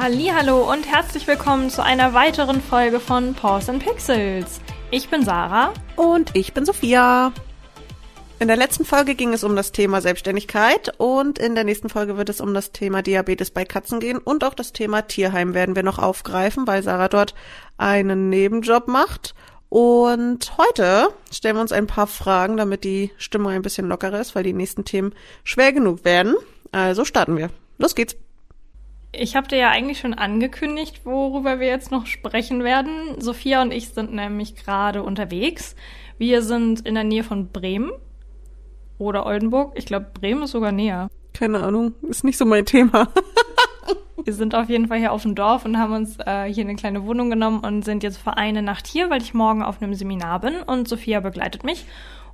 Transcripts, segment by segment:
Hallo und herzlich willkommen zu einer weiteren Folge von Pause and Pixels. Ich bin Sarah und ich bin Sophia. In der letzten Folge ging es um das Thema Selbstständigkeit und in der nächsten Folge wird es um das Thema Diabetes bei Katzen gehen und auch das Thema Tierheim werden wir noch aufgreifen, weil Sarah dort einen Nebenjob macht. Und heute stellen wir uns ein paar Fragen, damit die Stimmung ein bisschen lockerer ist, weil die nächsten Themen schwer genug werden. Also starten wir. Los geht's. Ich habe dir ja eigentlich schon angekündigt, worüber wir jetzt noch sprechen werden. Sophia und ich sind nämlich gerade unterwegs. Wir sind in der Nähe von Bremen oder Oldenburg. Ich glaube, Bremen ist sogar näher. Keine Ahnung, ist nicht so mein Thema. wir sind auf jeden Fall hier auf dem Dorf und haben uns äh, hier eine kleine Wohnung genommen und sind jetzt für eine Nacht hier, weil ich morgen auf einem Seminar bin und Sophia begleitet mich.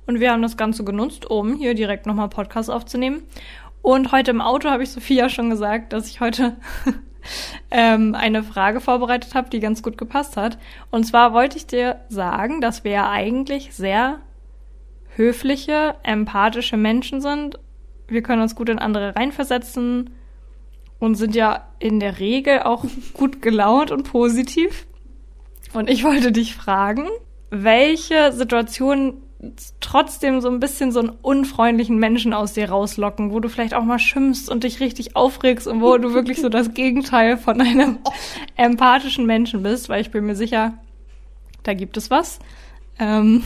Und wir haben das Ganze genutzt, um hier direkt nochmal Podcast aufzunehmen. Und heute im Auto habe ich Sophia schon gesagt, dass ich heute ähm, eine Frage vorbereitet habe, die ganz gut gepasst hat. Und zwar wollte ich dir sagen, dass wir ja eigentlich sehr höfliche, empathische Menschen sind. Wir können uns gut in andere reinversetzen und sind ja in der Regel auch gut gelaunt und positiv. Und ich wollte dich fragen, welche Situationen trotzdem so ein bisschen so einen unfreundlichen Menschen aus dir rauslocken, wo du vielleicht auch mal schimpfst und dich richtig aufregst und wo du wirklich so das Gegenteil von einem empathischen Menschen bist, weil ich bin mir sicher, da gibt es was. Ähm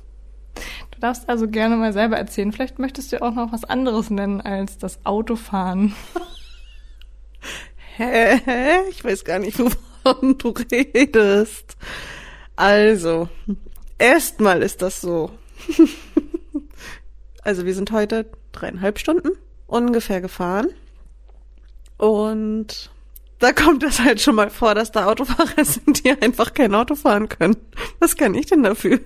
du darfst also gerne mal selber erzählen. Vielleicht möchtest du auch noch was anderes nennen als das Autofahren. Hä? Ich weiß gar nicht, wovon du redest. Also, Erstmal ist das so. also wir sind heute dreieinhalb Stunden ungefähr gefahren. Und da kommt es halt schon mal vor, dass da Autofahrer sind, die einfach kein Auto fahren können. Was kann ich denn dafür?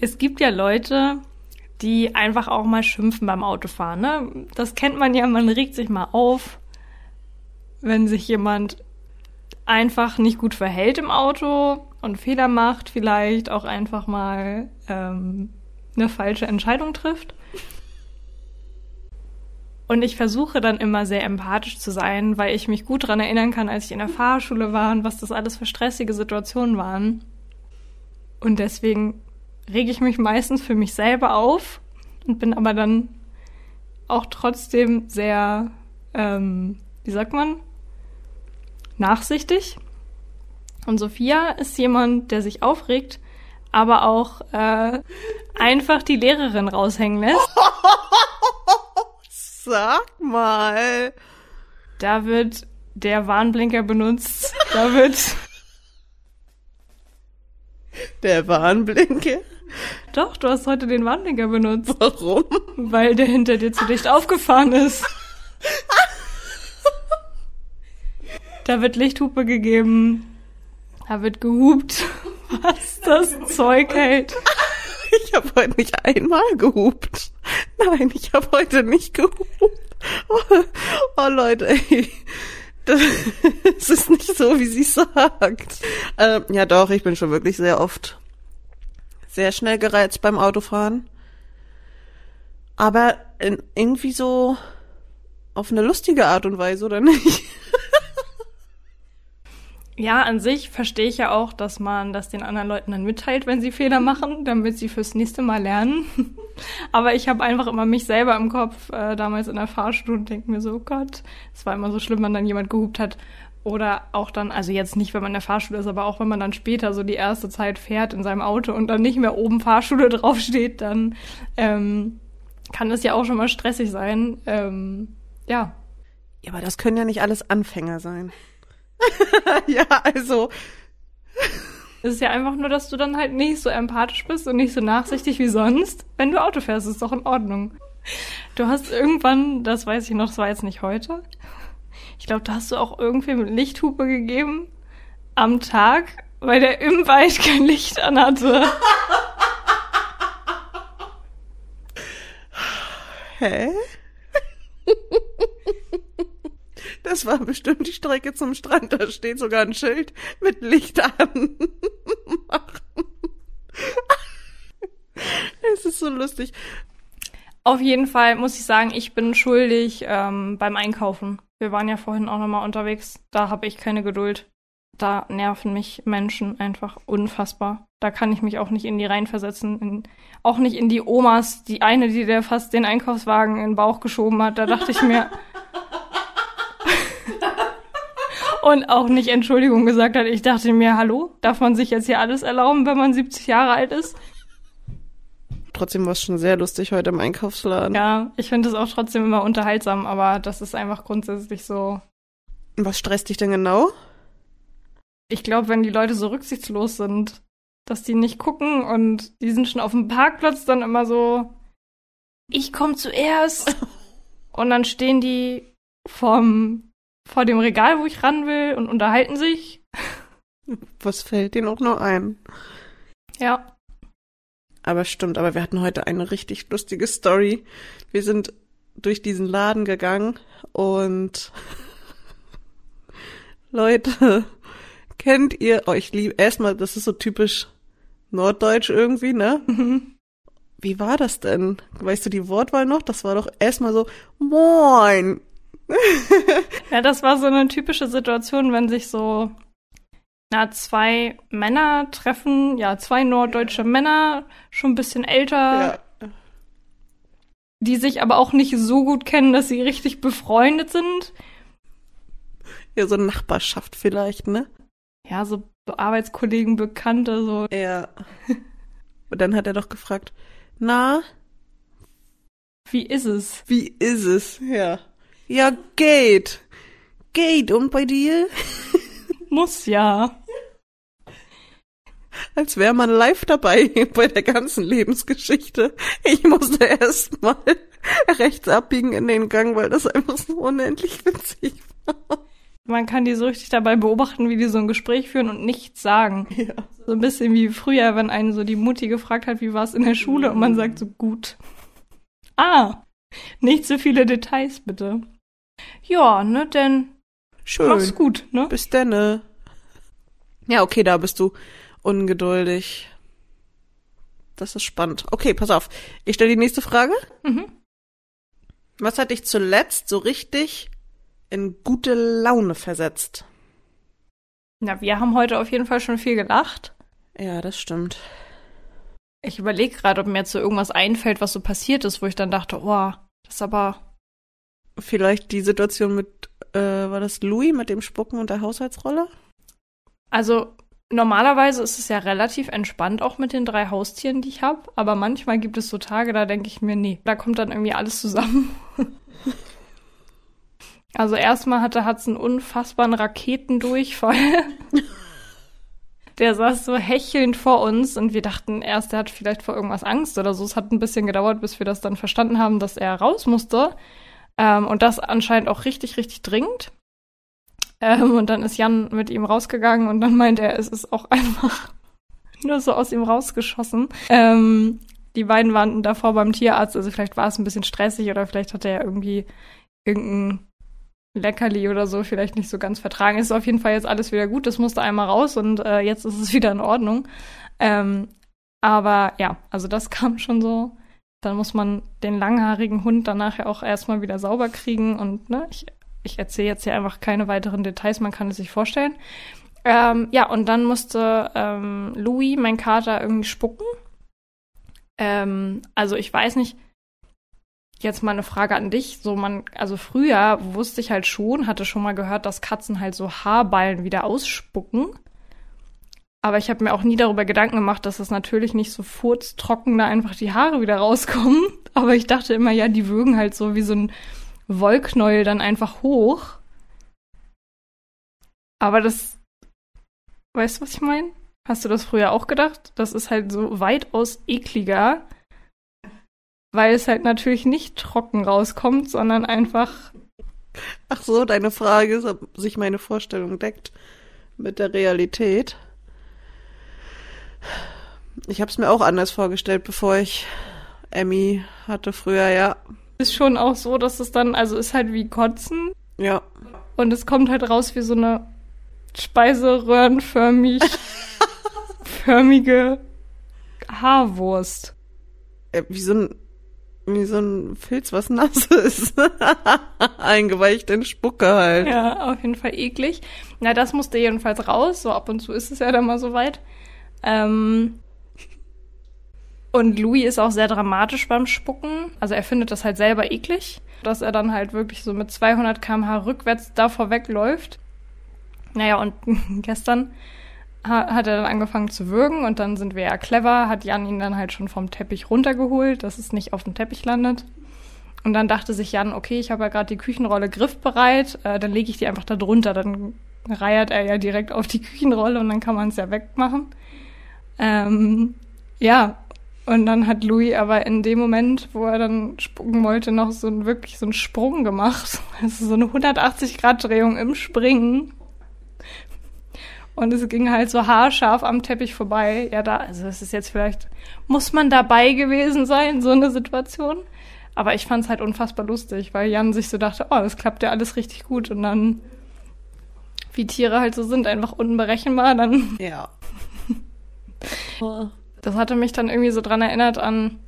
Es gibt ja Leute, die einfach auch mal schimpfen beim Autofahren. Ne? Das kennt man ja, man regt sich mal auf, wenn sich jemand einfach nicht gut verhält im Auto und Fehler macht, vielleicht auch einfach mal ähm, eine falsche Entscheidung trifft. Und ich versuche dann immer sehr empathisch zu sein, weil ich mich gut daran erinnern kann, als ich in der Fahrschule war und was das alles für stressige Situationen waren. Und deswegen rege ich mich meistens für mich selber auf und bin aber dann auch trotzdem sehr, ähm, wie sagt man, nachsichtig. Und Sophia ist jemand, der sich aufregt, aber auch äh, einfach die Lehrerin raushängen lässt. Sag mal. Da wird der Warnblinker benutzt. Da wird der Warnblinker. Doch, du hast heute den Warnblinker benutzt. Warum? Weil der hinter dir zu dicht aufgefahren ist. Da wird Lichthupe gegeben. Da wird gehupt, was das Zeug hält. Ich habe heute nicht einmal gehupt. Nein, ich habe heute nicht gehupt. Oh, oh Leute, ey. Das, ist nicht so, wie sie sagt. Ähm, ja doch, ich bin schon wirklich sehr oft sehr schnell gereizt beim Autofahren. Aber in, irgendwie so auf eine lustige Art und Weise, oder nicht? Ja, an sich verstehe ich ja auch, dass man das den anderen Leuten dann mitteilt, wenn sie Fehler machen, damit sie fürs nächste Mal lernen. Aber ich habe einfach immer mich selber im Kopf äh, damals in der Fahrschule und denke mir so, oh Gott, es war immer so schlimm, wenn dann jemand gehupt hat. Oder auch dann, also jetzt nicht, wenn man in der Fahrschule ist, aber auch wenn man dann später so die erste Zeit fährt in seinem Auto und dann nicht mehr oben Fahrschule draufsteht, dann ähm, kann das ja auch schon mal stressig sein. Ähm, ja. Ja, aber das können ja nicht alles Anfänger sein. ja, also. Es ist ja einfach nur, dass du dann halt nicht so empathisch bist und nicht so nachsichtig wie sonst. Wenn du Auto fährst, ist doch in Ordnung. Du hast irgendwann, das weiß ich noch, das war jetzt nicht heute. Ich glaube, da hast du auch irgendwie mit Lichthupe gegeben am Tag, weil der im Wald kein Licht anhatte. Hä? Das war bestimmt die Strecke zum Strand. Da steht sogar ein Schild mit Licht an. es ist so lustig. Auf jeden Fall muss ich sagen, ich bin schuldig ähm, beim Einkaufen. Wir waren ja vorhin auch nochmal unterwegs. Da habe ich keine Geduld. Da nerven mich Menschen einfach unfassbar. Da kann ich mich auch nicht in die reinversetzen. In, auch nicht in die Omas. Die eine, die der fast den Einkaufswagen in den Bauch geschoben hat. Da dachte ich mir. und auch nicht Entschuldigung gesagt hat. Ich dachte mir, hallo, darf man sich jetzt hier alles erlauben, wenn man 70 Jahre alt ist? Trotzdem war es schon sehr lustig heute im Einkaufsladen. Ja, ich finde es auch trotzdem immer unterhaltsam, aber das ist einfach grundsätzlich so. Was stresst dich denn genau? Ich glaube, wenn die Leute so rücksichtslos sind, dass die nicht gucken und die sind schon auf dem Parkplatz dann immer so, ich komme zuerst. und dann stehen die vorm, vor dem Regal, wo ich ran will und unterhalten sich. Was fällt denen auch nur ein? Ja. Aber stimmt, aber wir hatten heute eine richtig lustige Story. Wir sind durch diesen Laden gegangen und Leute, kennt ihr, oh, ich liebe, erstmal, das ist so typisch norddeutsch irgendwie, ne? Mhm. Wie war das denn? Weißt du die Wortwahl noch? Das war doch erstmal so, moin. Ja, das war so eine typische Situation, wenn sich so na, zwei Männer treffen, ja, zwei norddeutsche Männer, schon ein bisschen älter, Ja. die sich aber auch nicht so gut kennen, dass sie richtig befreundet sind. ja, so Nachbarschaft vielleicht, ne? Ja, so Arbeitskollegen, Bekannte, so. Ja. Und dann hat er doch gefragt, na, Wie ist es? wie ist es? Ja. Ja, geht. Geht. Und bei dir? Muss ja. Als wäre man live dabei bei der ganzen Lebensgeschichte. Ich musste erst mal rechts abbiegen in den Gang, weil das einfach so unendlich witzig war. Man kann die so richtig dabei beobachten, wie die so ein Gespräch führen und nichts sagen. Ja. So ein bisschen wie früher, wenn einen so die Mutti gefragt hat, wie war es in der Schule und man sagt so gut. Ah, nicht so viele Details bitte. Ja, ne, denn Schön. mach's gut, ne? Bis denne. Ja, okay, da bist du ungeduldig. Das ist spannend. Okay, pass auf. Ich stelle die nächste Frage. Mhm. Was hat dich zuletzt so richtig in gute Laune versetzt? Na, wir haben heute auf jeden Fall schon viel gelacht. Ja, das stimmt. Ich überlege gerade, ob mir jetzt so irgendwas einfällt, was so passiert ist, wo ich dann dachte, oh, das ist aber. Vielleicht die Situation mit, äh, war das Louis mit dem Spucken und der Haushaltsrolle? Also, normalerweise ist es ja relativ entspannt auch mit den drei Haustieren, die ich habe. Aber manchmal gibt es so Tage, da denke ich mir, nee, da kommt dann irgendwie alles zusammen. also, erstmal hatte Hat's einen unfassbaren Raketendurchfall. Der saß so hechelnd vor uns und wir dachten erst, er hat vielleicht vor irgendwas Angst oder so. Es hat ein bisschen gedauert, bis wir das dann verstanden haben, dass er raus musste. Ähm, und das anscheinend auch richtig, richtig dringend. Ähm, und dann ist Jan mit ihm rausgegangen und dann meinte er, es ist auch einfach nur so aus ihm rausgeschossen. Ähm, die beiden waren davor beim Tierarzt, also vielleicht war es ein bisschen stressig oder vielleicht hat er irgendwie irgendein Leckerli oder so vielleicht nicht so ganz vertragen. Es ist auf jeden Fall jetzt alles wieder gut. Das musste einmal raus und äh, jetzt ist es wieder in Ordnung. Ähm, aber ja, also das kam schon so. Dann muss man den langhaarigen Hund danach ja auch erstmal wieder sauber kriegen und ne, ich, ich erzähle jetzt hier einfach keine weiteren Details, man kann es sich vorstellen. Ähm, ja, und dann musste ähm, Louis, mein Kater, irgendwie spucken. Ähm, also ich weiß nicht, jetzt mal eine Frage an dich. So man, also früher wusste ich halt schon, hatte schon mal gehört, dass Katzen halt so Haarballen wieder ausspucken. Aber ich habe mir auch nie darüber Gedanken gemacht, dass es natürlich nicht so furztrocken da einfach die Haare wieder rauskommen. Aber ich dachte immer, ja, die würgen halt so wie so ein Wollknäuel dann einfach hoch. Aber das, weißt du, was ich meine? Hast du das früher auch gedacht? Das ist halt so weitaus ekliger, weil es halt natürlich nicht trocken rauskommt, sondern einfach. Ach so, deine Frage ist, ob sich meine Vorstellung deckt mit der Realität. Ich habe es mir auch anders vorgestellt, bevor ich Emmy hatte früher, ja. Ist schon auch so, dass es dann, also ist halt wie Kotzen Ja. und es kommt halt raus wie so eine speiseröhrenförmig förmige Haarwurst. Äh, Wie so ein wie so ein Filz, was nass ist. Eingeweicht in Spucke halt. Ja, auf jeden Fall eklig. Na, das musste jedenfalls raus. So ab und zu ist es ja dann mal so weit. Ähm und Louis ist auch sehr dramatisch beim Spucken. Also er findet das halt selber eklig, dass er dann halt wirklich so mit 200 km/h rückwärts davor wegläuft. Naja, und gestern hat er dann angefangen zu würgen und dann sind wir ja clever, hat Jan ihn dann halt schon vom Teppich runtergeholt, dass es nicht auf dem Teppich landet. Und dann dachte sich Jan, okay, ich habe ja gerade die Küchenrolle griffbereit, äh, dann lege ich die einfach da drunter, dann reiert er ja direkt auf die Küchenrolle und dann kann man es ja wegmachen. Ähm, ja, und dann hat Louis aber in dem Moment, wo er dann spucken wollte, noch so ein, wirklich so einen Sprung gemacht. Also so eine 180-Grad-Drehung im Springen. Und es ging halt so haarscharf am Teppich vorbei. Ja, da, also es ist jetzt vielleicht, muss man dabei gewesen sein, so eine Situation. Aber ich fand es halt unfassbar lustig, weil Jan sich so dachte, oh, das klappt ja alles richtig gut. Und dann, wie Tiere halt so sind, einfach unberechenbar, dann. Ja. Das hatte mich dann irgendwie so dran erinnert an,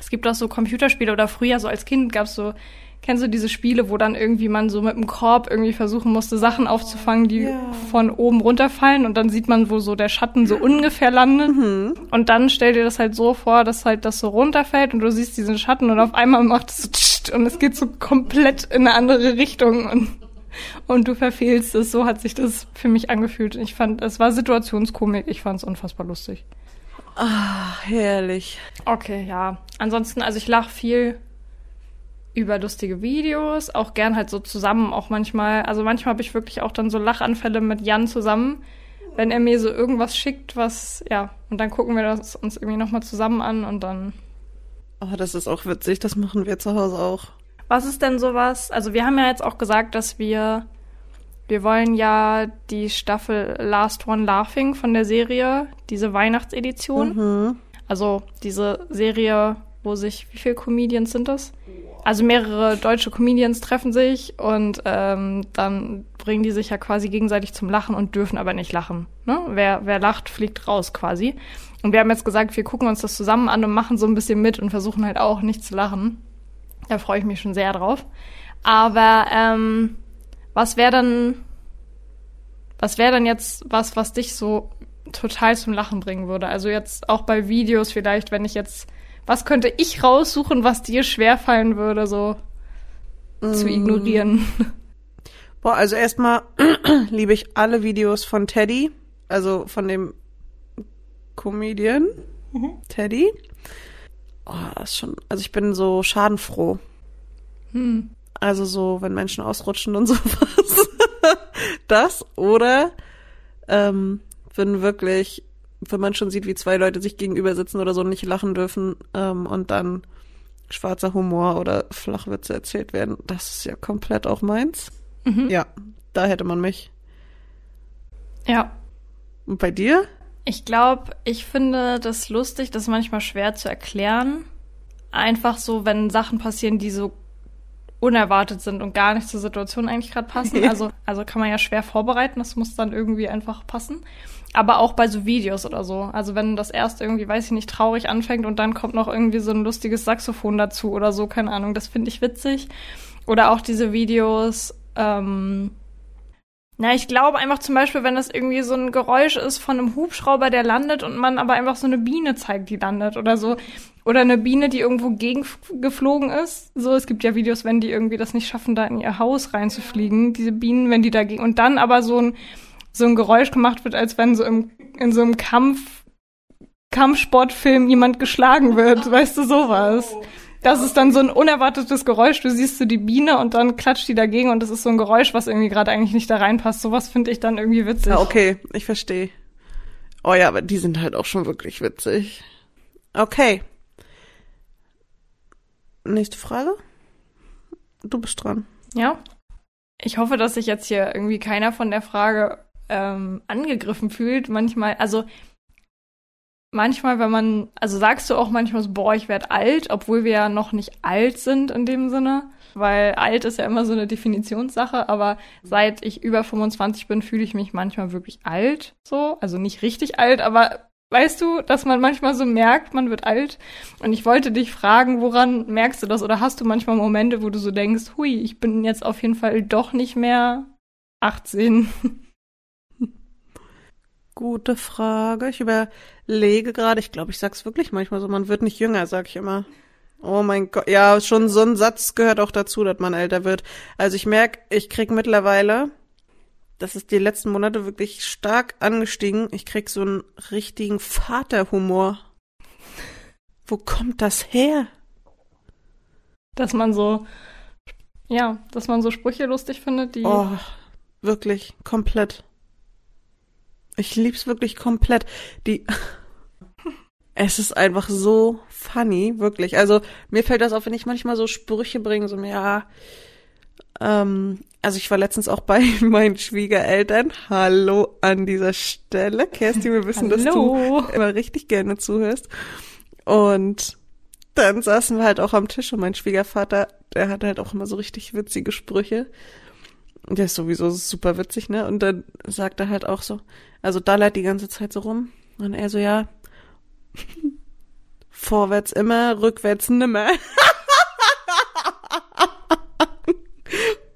es gibt auch so Computerspiele oder früher so als Kind gab es so, kennst du diese Spiele, wo dann irgendwie man so mit dem Korb irgendwie versuchen musste, Sachen aufzufangen, die ja. von oben runterfallen und dann sieht man, wo so der Schatten so ungefähr landet. Mhm. Und dann stell dir das halt so vor, dass halt das so runterfällt und du siehst diesen Schatten und auf einmal macht es so tscht und es geht so komplett in eine andere Richtung und und du verfehlst es. So hat sich das für mich angefühlt. Ich fand, es war Situationskomik. Ich fand es unfassbar lustig. Ah, herrlich. Okay, ja. Ansonsten, also ich lache viel über lustige Videos, auch gern halt so zusammen, auch manchmal. Also manchmal habe ich wirklich auch dann so Lachanfälle mit Jan zusammen, wenn er mir so irgendwas schickt, was, ja, und dann gucken wir das uns irgendwie nochmal zusammen an und dann. Oh, das ist auch witzig, das machen wir zu Hause auch. Was ist denn sowas? Also wir haben ja jetzt auch gesagt, dass wir wir wollen ja die Staffel Last One Laughing von der Serie, diese Weihnachtsedition. Mhm. Also diese Serie, wo sich, wie viele Comedians sind das? Also mehrere deutsche Comedians treffen sich und ähm, dann bringen die sich ja quasi gegenseitig zum Lachen und dürfen aber nicht lachen. Ne? Wer, wer lacht, fliegt raus quasi. Und wir haben jetzt gesagt, wir gucken uns das zusammen an und machen so ein bisschen mit und versuchen halt auch nicht zu lachen. Da freue ich mich schon sehr drauf. Aber ähm, was wäre dann, was wäre dann jetzt was, was dich so total zum Lachen bringen würde? Also jetzt auch bei Videos vielleicht, wenn ich jetzt, was könnte ich raussuchen, was dir schwerfallen würde, so mm. zu ignorieren? Boah, also erstmal liebe ich alle Videos von Teddy, also von dem Comedian mhm. Teddy. Oh, das ist schon, also ich bin so schadenfroh. Hm. Also so, wenn Menschen ausrutschen und sowas. das oder ähm, wenn wirklich, wenn man schon sieht, wie zwei Leute sich gegenüber sitzen oder so und nicht lachen dürfen ähm, und dann schwarzer Humor oder Flachwitze erzählt werden, das ist ja komplett auch meins. Mhm. Ja, da hätte man mich. Ja. Und bei dir? Ich glaube, ich finde das lustig, das ist manchmal schwer zu erklären. Einfach so, wenn Sachen passieren, die so unerwartet sind und gar nicht zur Situation eigentlich gerade passen. Also, also kann man ja schwer vorbereiten, das muss dann irgendwie einfach passen. Aber auch bei so Videos oder so. Also wenn das erst irgendwie, weiß ich nicht, traurig anfängt und dann kommt noch irgendwie so ein lustiges Saxophon dazu oder so, keine Ahnung, das finde ich witzig. Oder auch diese Videos, ähm, na, ich glaube einfach zum Beispiel, wenn das irgendwie so ein Geräusch ist von einem Hubschrauber, der landet und man aber einfach so eine Biene zeigt, die landet oder so. Oder eine Biene, die irgendwo gegengeflogen ist. So, es gibt ja Videos, wenn die irgendwie das nicht schaffen, da in ihr Haus reinzufliegen. Diese Bienen, wenn die dagegen, und dann aber so ein, so ein Geräusch gemacht wird, als wenn so im, in so einem Kampf, Kampfsportfilm jemand geschlagen wird. Weißt du, sowas. Das ist dann so ein unerwartetes Geräusch. Du siehst so die Biene und dann klatscht die dagegen und das ist so ein Geräusch, was irgendwie gerade eigentlich nicht da reinpasst. Sowas finde ich dann irgendwie witzig. Ja, okay, ich verstehe. Oh ja, aber die sind halt auch schon wirklich witzig. Okay. Nächste Frage. Du bist dran. Ja. Ich hoffe, dass sich jetzt hier irgendwie keiner von der Frage ähm, angegriffen fühlt. Manchmal, also manchmal, wenn man, also sagst du auch manchmal so, boah, ich werde alt, obwohl wir ja noch nicht alt sind in dem Sinne, weil alt ist ja immer so eine Definitionssache, aber seit ich über 25 bin, fühle ich mich manchmal wirklich alt, so, also nicht richtig alt, aber weißt du, dass man manchmal so merkt, man wird alt. Und ich wollte dich fragen, woran merkst du das? Oder hast du manchmal Momente, wo du so denkst, hui, ich bin jetzt auf jeden Fall doch nicht mehr 18? Gute Frage. Ich überlege gerade, ich glaube, ich sag's wirklich manchmal so, man wird nicht jünger, sag ich immer. Oh mein Gott, ja, schon so ein Satz gehört auch dazu, dass man älter wird. Also ich merke, ich krieg mittlerweile, das ist die letzten Monate wirklich stark angestiegen, ich krieg so einen richtigen Vaterhumor. Wo kommt das her? Dass man so, ja, dass man so Sprüche lustig findet, die. Oh, wirklich, komplett. Ich lieb's wirklich komplett. Die, es ist einfach so funny, wirklich. Also mir fällt das auf, wenn ich manchmal so Sprüche bringe, so ja, ähm, also ich war letztens auch bei meinen Schwiegereltern. Hallo an dieser Stelle. Kerstin, wir wissen, dass du immer richtig gerne zuhörst. Und dann saßen wir halt auch am Tisch und mein Schwiegervater, der hat halt auch immer so richtig witzige Sprüche. Der ist sowieso super witzig, ne? Und dann sagt er halt auch so, also dallert die ganze Zeit so rum. Und er so, ja, vorwärts immer, rückwärts nimmer.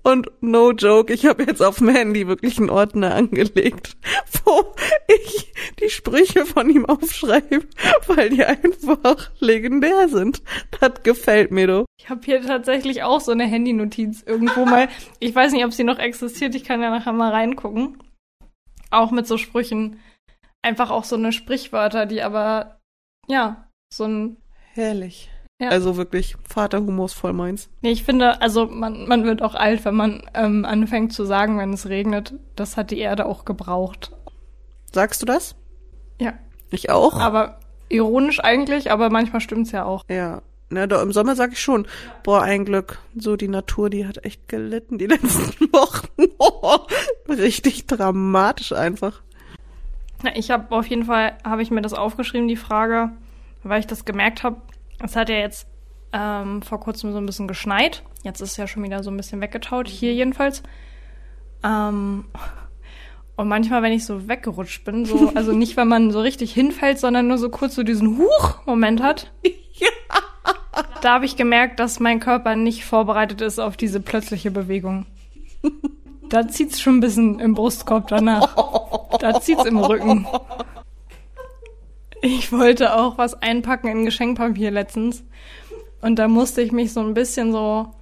Und no joke, ich habe jetzt auf dem Handy wirklich einen Ordner angelegt, wo ich die Sprüche von ihm aufschreibe, weil die einfach legendär sind. Das gefällt mir doch. Ich habe hier tatsächlich auch so eine Handynotiz irgendwo mal. Ich weiß nicht, ob sie noch existiert. Ich kann ja nachher mal reingucken. Auch mit so Sprüchen. Einfach auch so eine Sprichwörter, die aber, ja, so ein. Herrlich. Ja. Also wirklich, Vaterhumor ist voll meins. Nee, ich finde, also man, man wird auch alt, wenn man ähm, anfängt zu sagen, wenn es regnet. Das hat die Erde auch gebraucht. Sagst du das? Ja. Ich auch. Aber ironisch eigentlich, aber manchmal stimmt's ja auch. Ja. Ne, da im Sommer sag ich schon, boah, ein Glück. So die Natur, die hat echt gelitten die letzten Wochen. Oh, richtig dramatisch einfach. Ja, ich habe auf jeden Fall, habe ich mir das aufgeschrieben, die Frage, weil ich das gemerkt habe, es hat ja jetzt ähm, vor kurzem so ein bisschen geschneit. Jetzt ist es ja schon wieder so ein bisschen weggetaut, hier jedenfalls. Ähm, und manchmal, wenn ich so weggerutscht bin, so, also nicht, wenn man so richtig hinfällt, sondern nur so kurz so diesen Huch-Moment hat. Ja. Da habe ich gemerkt, dass mein Körper nicht vorbereitet ist auf diese plötzliche Bewegung. Da zieht's schon ein bisschen im Brustkorb danach. Da zieht's im Rücken. Ich wollte auch was einpacken in Geschenkpapier letztens. Und da musste ich mich so ein bisschen so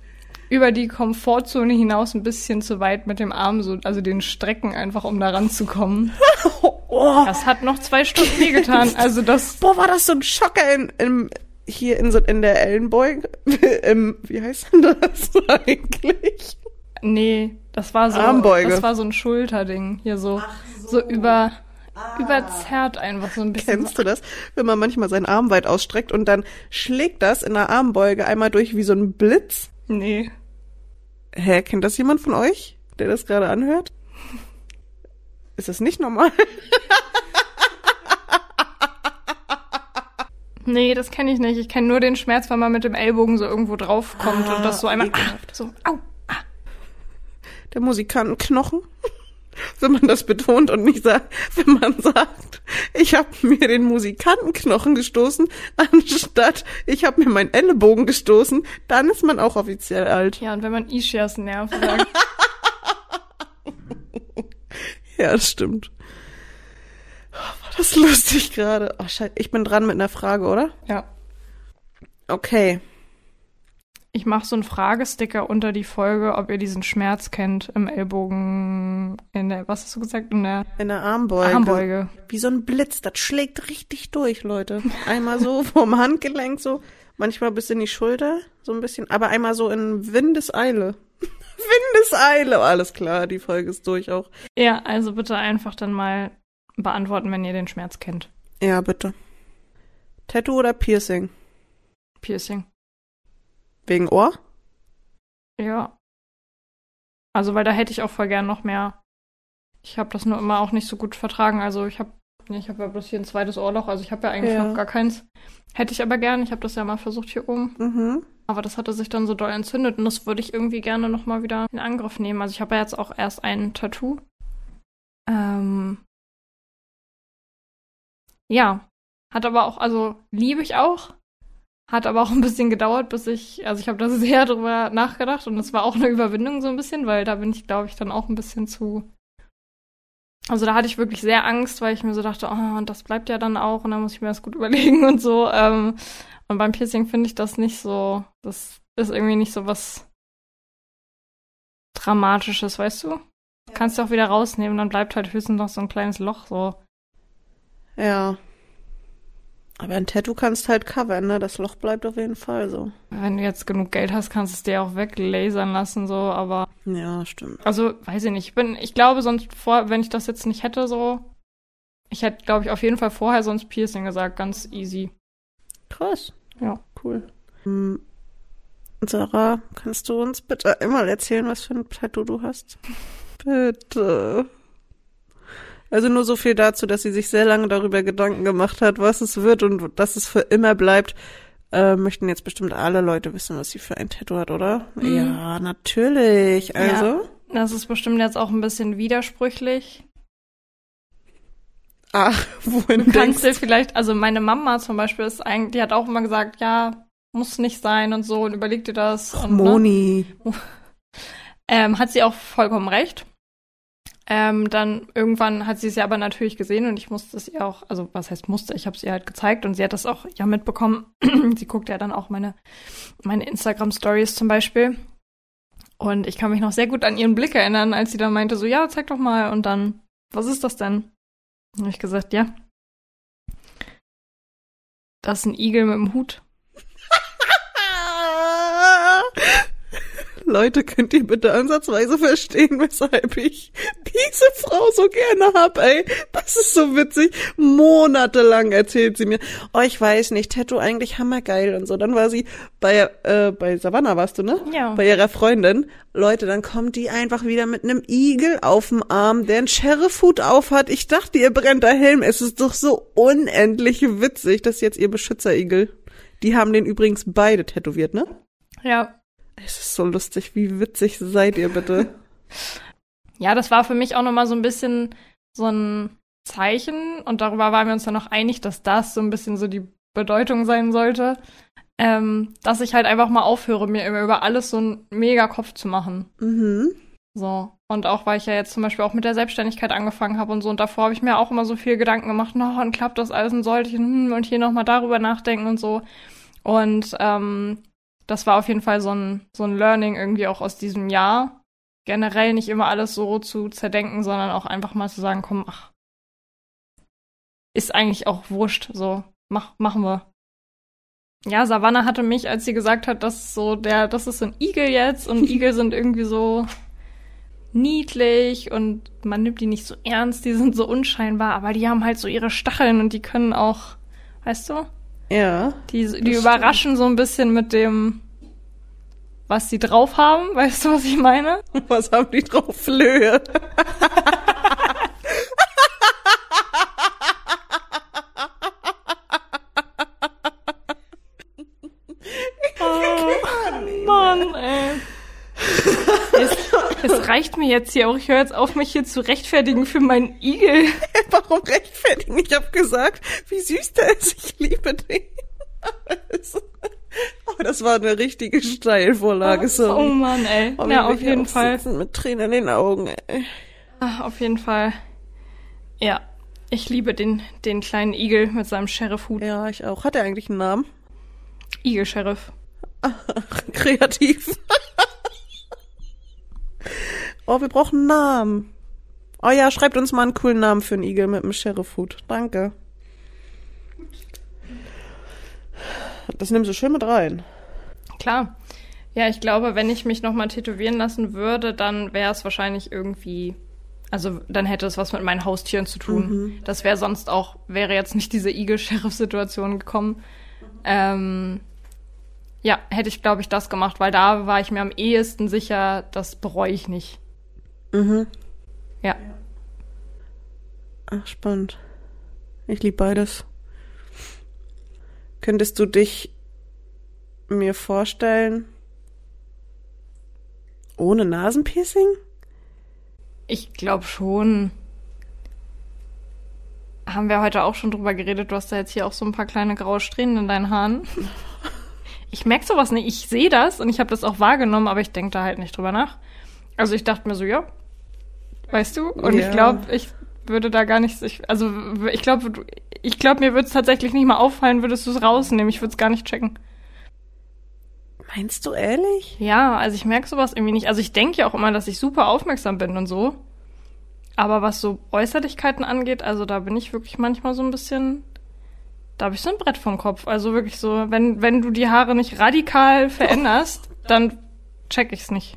über die Komfortzone hinaus ein bisschen zu weit mit dem Arm, so, also den Strecken einfach, um da ranzukommen. oh. Das hat noch zwei Stunden wehgetan. Also das. Boah, war das so ein Schocker in, in, hier in, so, in der Ellenbeuge? Im, wie heißt denn das eigentlich? Nee, das war so. Armbeuge. Das war so ein Schulterding. Hier so, so. so über ah. überzerrt einfach so ein bisschen. Kennst du das? Wenn man manchmal seinen Arm weit ausstreckt und dann schlägt das in der Armbeuge einmal durch wie so ein Blitz? Nee. Hä, kennt das jemand von euch, der das gerade anhört? Ist das nicht normal? nee, das kenne ich nicht. Ich kenne nur den Schmerz, wenn man mit dem Ellbogen so irgendwo draufkommt ah, und das so einmal ah, so au. Ah. Der Musikantenknochen wenn man das betont und nicht sagt, wenn man sagt, ich habe mir den Musikantenknochen gestoßen, anstatt ich habe mir meinen Ellenbogen gestoßen, dann ist man auch offiziell alt. Ja, und wenn man Ischias Nerv sagt. ja, das stimmt. War das lustig gerade. Oh, Scheiße, ich bin dran mit einer Frage, oder? Ja. Okay. Ich mache so einen Fragesticker unter die Folge, ob ihr diesen Schmerz kennt im Ellbogen, in der, was hast du gesagt? In der, in der Armbeuge. Armbeuge. Wie so ein Blitz, das schlägt richtig durch, Leute. Einmal so vom Handgelenk so, manchmal bis in die Schulter, so ein bisschen, aber einmal so in Windeseile. Windeseile, alles klar, die Folge ist durch auch. Ja, also bitte einfach dann mal beantworten, wenn ihr den Schmerz kennt. Ja, bitte. Tattoo oder Piercing? Piercing. Wegen Ohr? Ja. Also, weil da hätte ich auch voll gern noch mehr. Ich habe das nur immer auch nicht so gut vertragen. Also, ich habe nee, ich habe ja bloß hier ein zweites Ohrloch, also ich habe ja eigentlich ja. noch gar keins. Hätte ich aber gern. Ich habe das ja mal versucht hier oben. Mhm. Aber das hatte sich dann so doll entzündet und das würde ich irgendwie gerne noch mal wieder in Angriff nehmen. Also ich habe ja jetzt auch erst ein Tattoo. Ähm, Ja. Hat aber auch, also liebe ich auch. Hat aber auch ein bisschen gedauert, bis ich, also ich habe da sehr drüber nachgedacht und es war auch eine Überwindung so ein bisschen, weil da bin ich, glaube ich, dann auch ein bisschen zu. Also da hatte ich wirklich sehr Angst, weil ich mir so dachte, oh, und das bleibt ja dann auch und dann muss ich mir das gut überlegen und so. Ähm, und beim Piercing finde ich das nicht so, das ist irgendwie nicht so was Dramatisches, weißt du? Kannst du auch wieder rausnehmen, dann bleibt halt höchstens noch so ein kleines Loch so. Ja. Aber ein Tattoo kannst halt covern, ne? Das Loch bleibt auf jeden Fall so. Wenn du jetzt genug Geld hast, kannst du es dir auch weglasern lassen, so, aber. Ja, stimmt. Also, weiß ich nicht. Ich bin, ich glaube, sonst vor, wenn ich das jetzt nicht hätte, so. Ich hätte, glaube ich, auf jeden Fall vorher sonst Piercing gesagt, ganz easy. Krass. Ja. Cool. Hm. Sarah, kannst du uns bitte einmal erzählen, was für ein Tattoo du hast? Bitte. Also nur so viel dazu, dass sie sich sehr lange darüber Gedanken gemacht hat, was es wird und dass es für immer bleibt. Äh, möchten jetzt bestimmt alle Leute wissen, was sie für ein Tattoo hat, oder? Mhm. Ja, natürlich. Also. Ja, das ist bestimmt jetzt auch ein bisschen widersprüchlich. Ach, wohin Du kannst dir denkst vielleicht, also meine Mama zum Beispiel ist eigentlich, die hat auch immer gesagt, ja, muss nicht sein und so und überleg dir das. Ach, und, ne? Moni. Ähm, hat sie auch vollkommen recht. Ähm, dann irgendwann hat sie es ja aber natürlich gesehen und ich musste es ihr auch, also was heißt musste, ich habe es ihr halt gezeigt und sie hat das auch ja mitbekommen. sie guckt ja dann auch meine, meine Instagram-Stories zum Beispiel. Und ich kann mich noch sehr gut an ihren Blick erinnern, als sie dann meinte, so, ja, zeig doch mal. Und dann, was ist das denn? Habe ich gesagt, ja. Das ist ein Igel mit dem Hut. Leute, könnt ihr bitte ansatzweise verstehen, weshalb ich diese Frau so gerne hab, ey? Das ist so witzig. Monatelang erzählt sie mir, oh, ich weiß nicht, Tattoo eigentlich hammergeil und so. Dann war sie bei, äh, bei Savannah warst du, ne? Ja. Bei ihrer Freundin. Leute, dann kommt die einfach wieder mit einem Igel auf dem Arm, der einen Sheriff-Hut aufhat. Ich dachte, ihr brennt der Helm. Es ist doch so unendlich witzig. Das ist jetzt ihr Beschützerigel. Die haben den übrigens beide tätowiert, ne? Ja, so lustig. Wie witzig seid ihr bitte? Ja, das war für mich auch nochmal so ein bisschen so ein Zeichen und darüber waren wir uns dann noch einig, dass das so ein bisschen so die Bedeutung sein sollte, ähm, dass ich halt einfach mal aufhöre, mir immer über alles so einen mega Kopf zu machen. mhm. So. Und auch weil ich ja jetzt zum Beispiel auch mit der Selbstständigkeit angefangen habe und so und davor habe ich mir auch immer so viel Gedanken gemacht, na, und klappt das alles und sollte ich hm, und hier nochmal darüber nachdenken und so. Und ähm, das war auf jeden Fall so ein, so ein Learning irgendwie auch aus diesem Jahr. Generell nicht immer alles so zu zerdenken, sondern auch einfach mal zu sagen, komm, ach, ist eigentlich auch wurscht, so, mach, machen wir. Ja, Savannah hatte mich, als sie gesagt hat, dass so der, das ist so ein Igel jetzt und Igel sind irgendwie so niedlich und man nimmt die nicht so ernst, die sind so unscheinbar, aber die haben halt so ihre Stacheln und die können auch, weißt du, Ja. die, die überraschen so ein bisschen mit dem, was sie drauf haben, weißt du, was ich meine? Was haben die drauf? Flöhe. Oh, Mann, ey. Es, es reicht mir jetzt hier auch. Ich höre jetzt auf, mich hier zu rechtfertigen für meinen Igel. Warum rechtfertigen? Ich habe gesagt, wie süß der ist. Ich liebe den. Aber das war eine richtige Steilvorlage. Oh Sorry. Mann, ey. Oh, Ja, auf jeden Fall. Mit Tränen in den Augen. Ey. Ah, Auf jeden Fall. Ja. Ich liebe den, den kleinen Igel mit seinem Sheriff-Hut. Ja, ich auch. Hat er eigentlich einen Namen? Igel-Sheriff. Kreativ. oh, wir brauchen einen Namen. Oh ja, schreibt uns mal einen coolen Namen für einen Igel mit einem Sheriff-Hut. Danke. Das nimmst du schön mit rein. Klar. Ja, ich glaube, wenn ich mich nochmal tätowieren lassen würde, dann wäre es wahrscheinlich irgendwie. Also dann hätte es was mit meinen Haustieren zu tun. Das wäre sonst auch, wäre jetzt nicht diese Igel-Sheriff-Situation gekommen. Ähm, ja, hätte ich, glaube ich, das gemacht, weil da war ich mir am ehesten sicher, das bereue ich nicht. Mhm. Ja. Ach, spannend. Ich liebe beides. Könntest du dich mir vorstellen, ohne Nasenpiercing? Ich glaube schon. haben wir heute auch schon drüber geredet. Du hast da jetzt hier auch so ein paar kleine graue Strähnen in deinen Haaren. Ich merke sowas nicht. Ich sehe das und ich habe das auch wahrgenommen, aber ich denke da halt nicht drüber nach. Also ich dachte mir so, ja, weißt du? Und Ja. ich glaube, ich würde da gar nicht, ich, also ich glaube, du- ich glaube, mir würde es tatsächlich nicht mal auffallen, würdest du es rausnehmen. Ich würde es gar nicht checken. Meinst du ehrlich? Ja, also ich merke sowas irgendwie nicht. Also ich denke ja auch immer, dass ich super aufmerksam bin und so. Aber was so Äußerlichkeiten angeht, also da bin ich wirklich manchmal so ein bisschen, da habe ich so ein Brett vom Kopf. Also wirklich so, wenn, wenn du die Haare nicht radikal veränderst, dann check ich's nicht.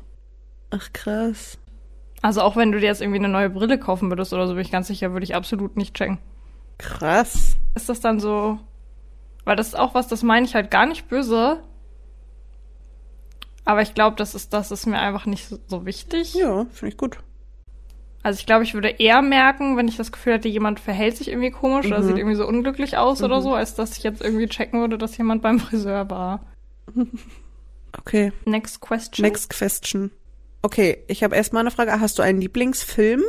Ach krass. Also auch wenn du dir jetzt irgendwie eine neue Brille kaufen würdest oder so, bin ich ganz sicher, würde ich absolut nicht checken. Krass. Ist das dann so, weil das ist auch was, das meine ich halt gar nicht böse. Aber ich glaube, das ist, das ist mir einfach nicht so, wichtig. Ja, finde ich gut. Also ich glaube, ich würde eher merken, wenn ich das Gefühl hätte, jemand verhält sich irgendwie komisch oder Mhm. sieht irgendwie so unglücklich aus oder so, als dass ich jetzt irgendwie checken würde, dass jemand beim Friseur war. Okay. Next question. Next question. Okay, ich habe erstmal eine Frage. Hast du einen Lieblingsfilm?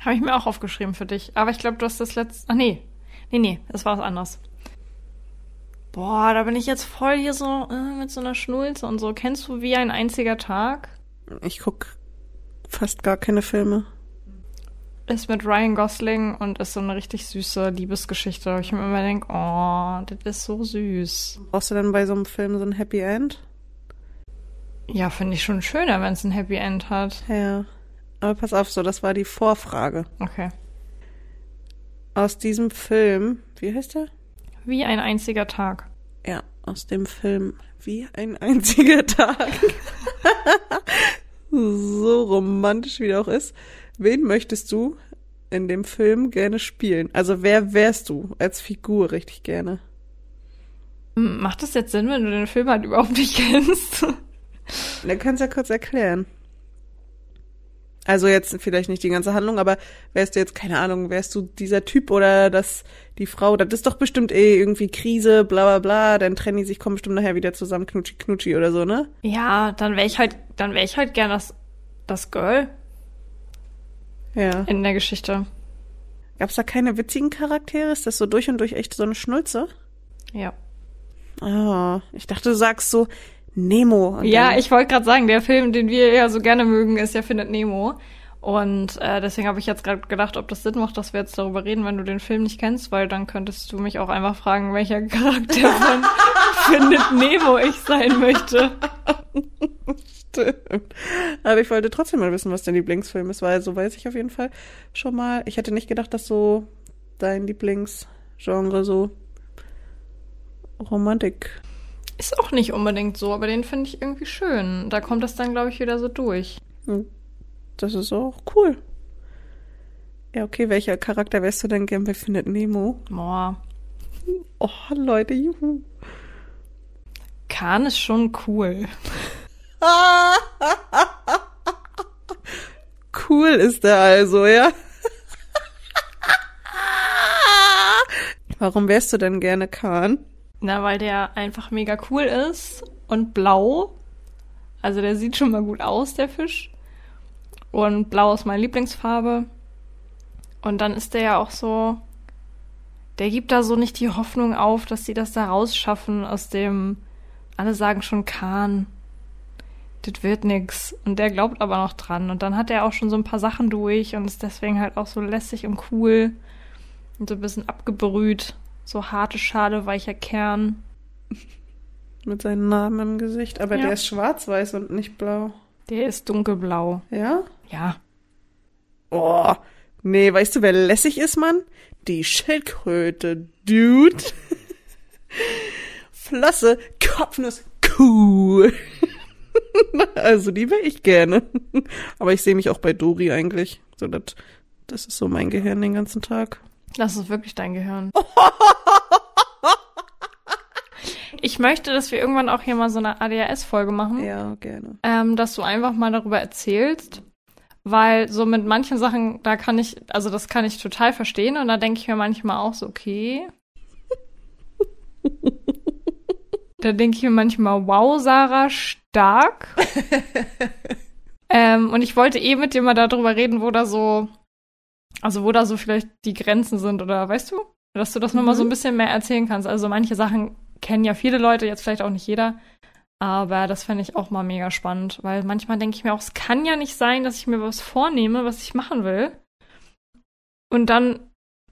Habe ich mir auch aufgeschrieben für dich. Aber ich glaube, du hast das letzte. Ach nee. Nee, nee, das war was anderes. Boah, da bin ich jetzt voll hier so äh, mit so einer Schnulze und so. Kennst du wie ein einziger Tag? Ich guck fast gar keine Filme. Ist mit Ryan Gosling und ist so eine richtig süße Liebesgeschichte. wo Ich mir immer denke, oh, das ist so süß. Brauchst du dann bei so einem Film so ein Happy End? Ja, finde ich schon schöner, wenn es ein Happy End hat. Ja. Aber pass auf, so, das war die Vorfrage. Okay. Aus diesem Film, wie heißt der? Wie ein einziger Tag. Ja, aus dem Film Wie ein einziger Tag. so romantisch wie der auch ist. Wen möchtest du in dem Film gerne spielen? Also wer wärst du als Figur richtig gerne? Macht das jetzt Sinn, wenn du den Film halt überhaupt nicht kennst? Da kannst du ja kurz erklären. Also jetzt vielleicht nicht die ganze Handlung, aber wärst du jetzt, keine Ahnung, wärst du dieser Typ oder das, die Frau, das ist doch bestimmt eh irgendwie Krise, bla bla bla, dann trennen die sich, kommen bestimmt nachher wieder zusammen, knutschi knutschi oder so, ne? ja, dann wäre ich halt, dann wäre ich halt gern das, das Girl Ja. in der Geschichte. Gab's da keine witzigen Charaktere? Ist das so durch und durch echt so eine Schnulze? Ja. Ah, ich dachte, du sagst so Nemo. Ja, ich wollte gerade sagen, der Film, den wir ja so gerne mögen, ist ja Findet Nemo. Und äh, deswegen habe ich jetzt gerade gedacht, ob das Sinn macht, dass wir jetzt darüber reden, wenn du den Film nicht kennst, weil dann könntest du mich auch einfach fragen, welcher Charakter von Findet Nemo ich sein möchte. Stimmt. Aber ich wollte trotzdem mal wissen, was dein Lieblingsfilm ist, weil so weiß ich auf jeden Fall schon mal. Ich hätte nicht gedacht, dass so dein Lieblingsgenre so Romantik. Ist auch nicht unbedingt so, aber den finde ich irgendwie schön. Da kommt das dann, glaube ich, wieder so durch. Hm. Das ist auch cool. Ja, okay, welcher Charakter wärst du denn gern bei Findet Nemo? Boah. Oh, Leute, juhu. Khan ist schon cool. Cool ist er also, ja? Warum wärst du denn gerne Khan? Na, weil der einfach mega cool ist und blau. Also der sieht schon mal gut aus, der Fisch. Und blau ist meine Lieblingsfarbe. Und dann ist der ja auch so, der gibt da so nicht die Hoffnung auf, dass sie das da rausschaffen aus dem, alle sagen schon Kahn. Das wird nix. Und der glaubt aber noch dran. Und dann hat er auch schon so ein paar Sachen durch und ist deswegen halt auch so lässig und cool. Und so ein bisschen abgebrüht. So harte Schale, weicher Kern. Mit seinem Namen im Gesicht. Aber Ja. der ist schwarz-weiß und nicht blau. Der ist dunkelblau. Ja? Ja. Oh. Nee, weißt du, wer lässig ist, Mann? Die Schildkröte, Dude. Flosse, Kopfnuss, cool. also die wäre ich gerne. Aber ich sehe mich auch bei Dori eigentlich. So, das, das ist so mein Gehirn den ganzen Tag. Das ist wirklich dein Gehirn. Ich möchte, dass wir irgendwann auch hier mal so eine ADHS-Folge machen, Ja, gerne. ähm, dass du einfach mal darüber erzählst, weil so mit manchen Sachen, da kann ich, also das kann ich total verstehen und da denke ich mir manchmal auch so, okay. da denke ich mir manchmal, wow, Sarah, stark. ähm, und ich wollte eh mit dir mal darüber reden, wo da so Also wo da so vielleicht die Grenzen sind oder weißt du? Dass du das mhm. nochmal so ein bisschen mehr erzählen kannst. Also manche Sachen kennen ja viele Leute, jetzt vielleicht auch nicht jeder. Aber das fände ich auch mal mega spannend, weil manchmal denke ich mir auch, es kann ja nicht sein, dass ich mir was vornehme, was ich machen will. Und dann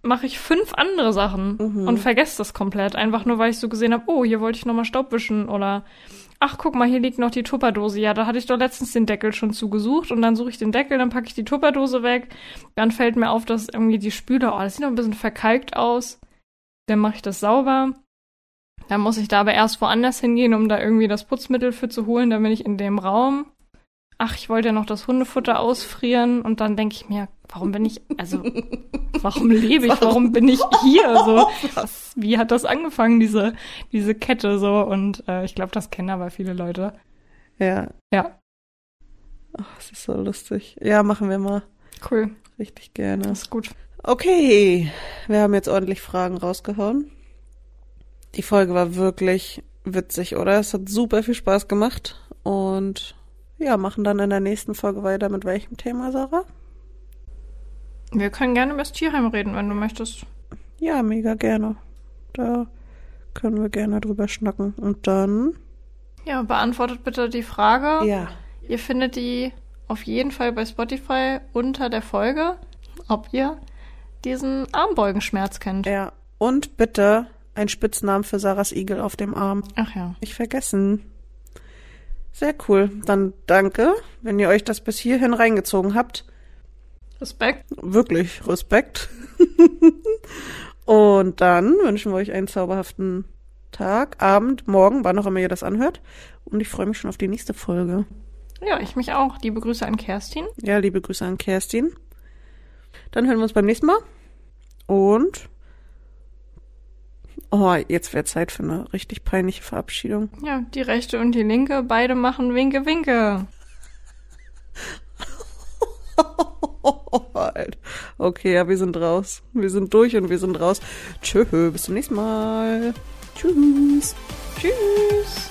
mache ich fünf andere Sachen mhm. und vergesse das komplett. Einfach nur, weil ich so gesehen habe, oh, hier wollte ich nochmal Staub wischen oder ach, guck mal, hier liegt noch die Tupperdose. Ja, da hatte ich doch letztens den Deckel schon zugesucht und dann suche ich den Deckel, dann packe ich die Tupperdose weg. Dann fällt mir auf, dass irgendwie die Spüle, oh, das sieht noch ein bisschen verkalkt aus. Dann mache ich das sauber. Dann muss ich da aber erst woanders hingehen, um da irgendwie das Putzmittel für zu holen. Dann bin ich in dem Raum ach, ich wollte ja noch das Hundefutter ausfrieren und dann denke ich mir, warum bin ich, also, warum lebe ich, warum bin ich hier, so, was, wie hat das angefangen, diese, diese Kette, so, und äh, ich glaube, das kennen aber viele Leute. Ja. Ja. Ach, es ist so lustig. Ja, machen wir mal. Cool. Richtig gerne. Das ist gut. Okay, wir haben jetzt ordentlich Fragen rausgehauen. Die Folge war wirklich witzig, oder? Es hat super viel Spaß gemacht und ja, machen dann in der nächsten Folge weiter mit welchem Thema, Sarah? Wir können gerne über das Tierheim reden, wenn du möchtest. Ja, mega gerne. Da können wir gerne drüber schnacken. Und dann. Ja, beantwortet bitte die Frage. Ja. Ihr findet die auf jeden Fall bei Spotify unter der Folge, ob ihr diesen Armbeugenschmerz kennt. Ja. Und bitte ein Spitznamen für Sarahs Igel auf dem Arm. Ach ja. Nicht vergessen. Sehr cool. Dann danke, wenn ihr euch das bis hierhin reingezogen habt. Respekt. Wirklich Respekt. Und dann wünschen wir euch einen zauberhaften Tag, Abend, Morgen, wann auch immer ihr das anhört. Und ich freue mich schon auf die nächste Folge. Ja, ich mich auch. Liebe Grüße an Kerstin. Ja, liebe Grüße an Kerstin. Dann hören wir uns beim nächsten Mal. Und Oh, jetzt wäre Zeit für eine richtig peinliche Verabschiedung. Ja, die rechte und die linke, beide machen Winke, Winke. okay, ja, wir sind raus. Wir sind durch und wir sind raus. Tschö, bis zum nächsten Mal. Tschüss. Tschüss.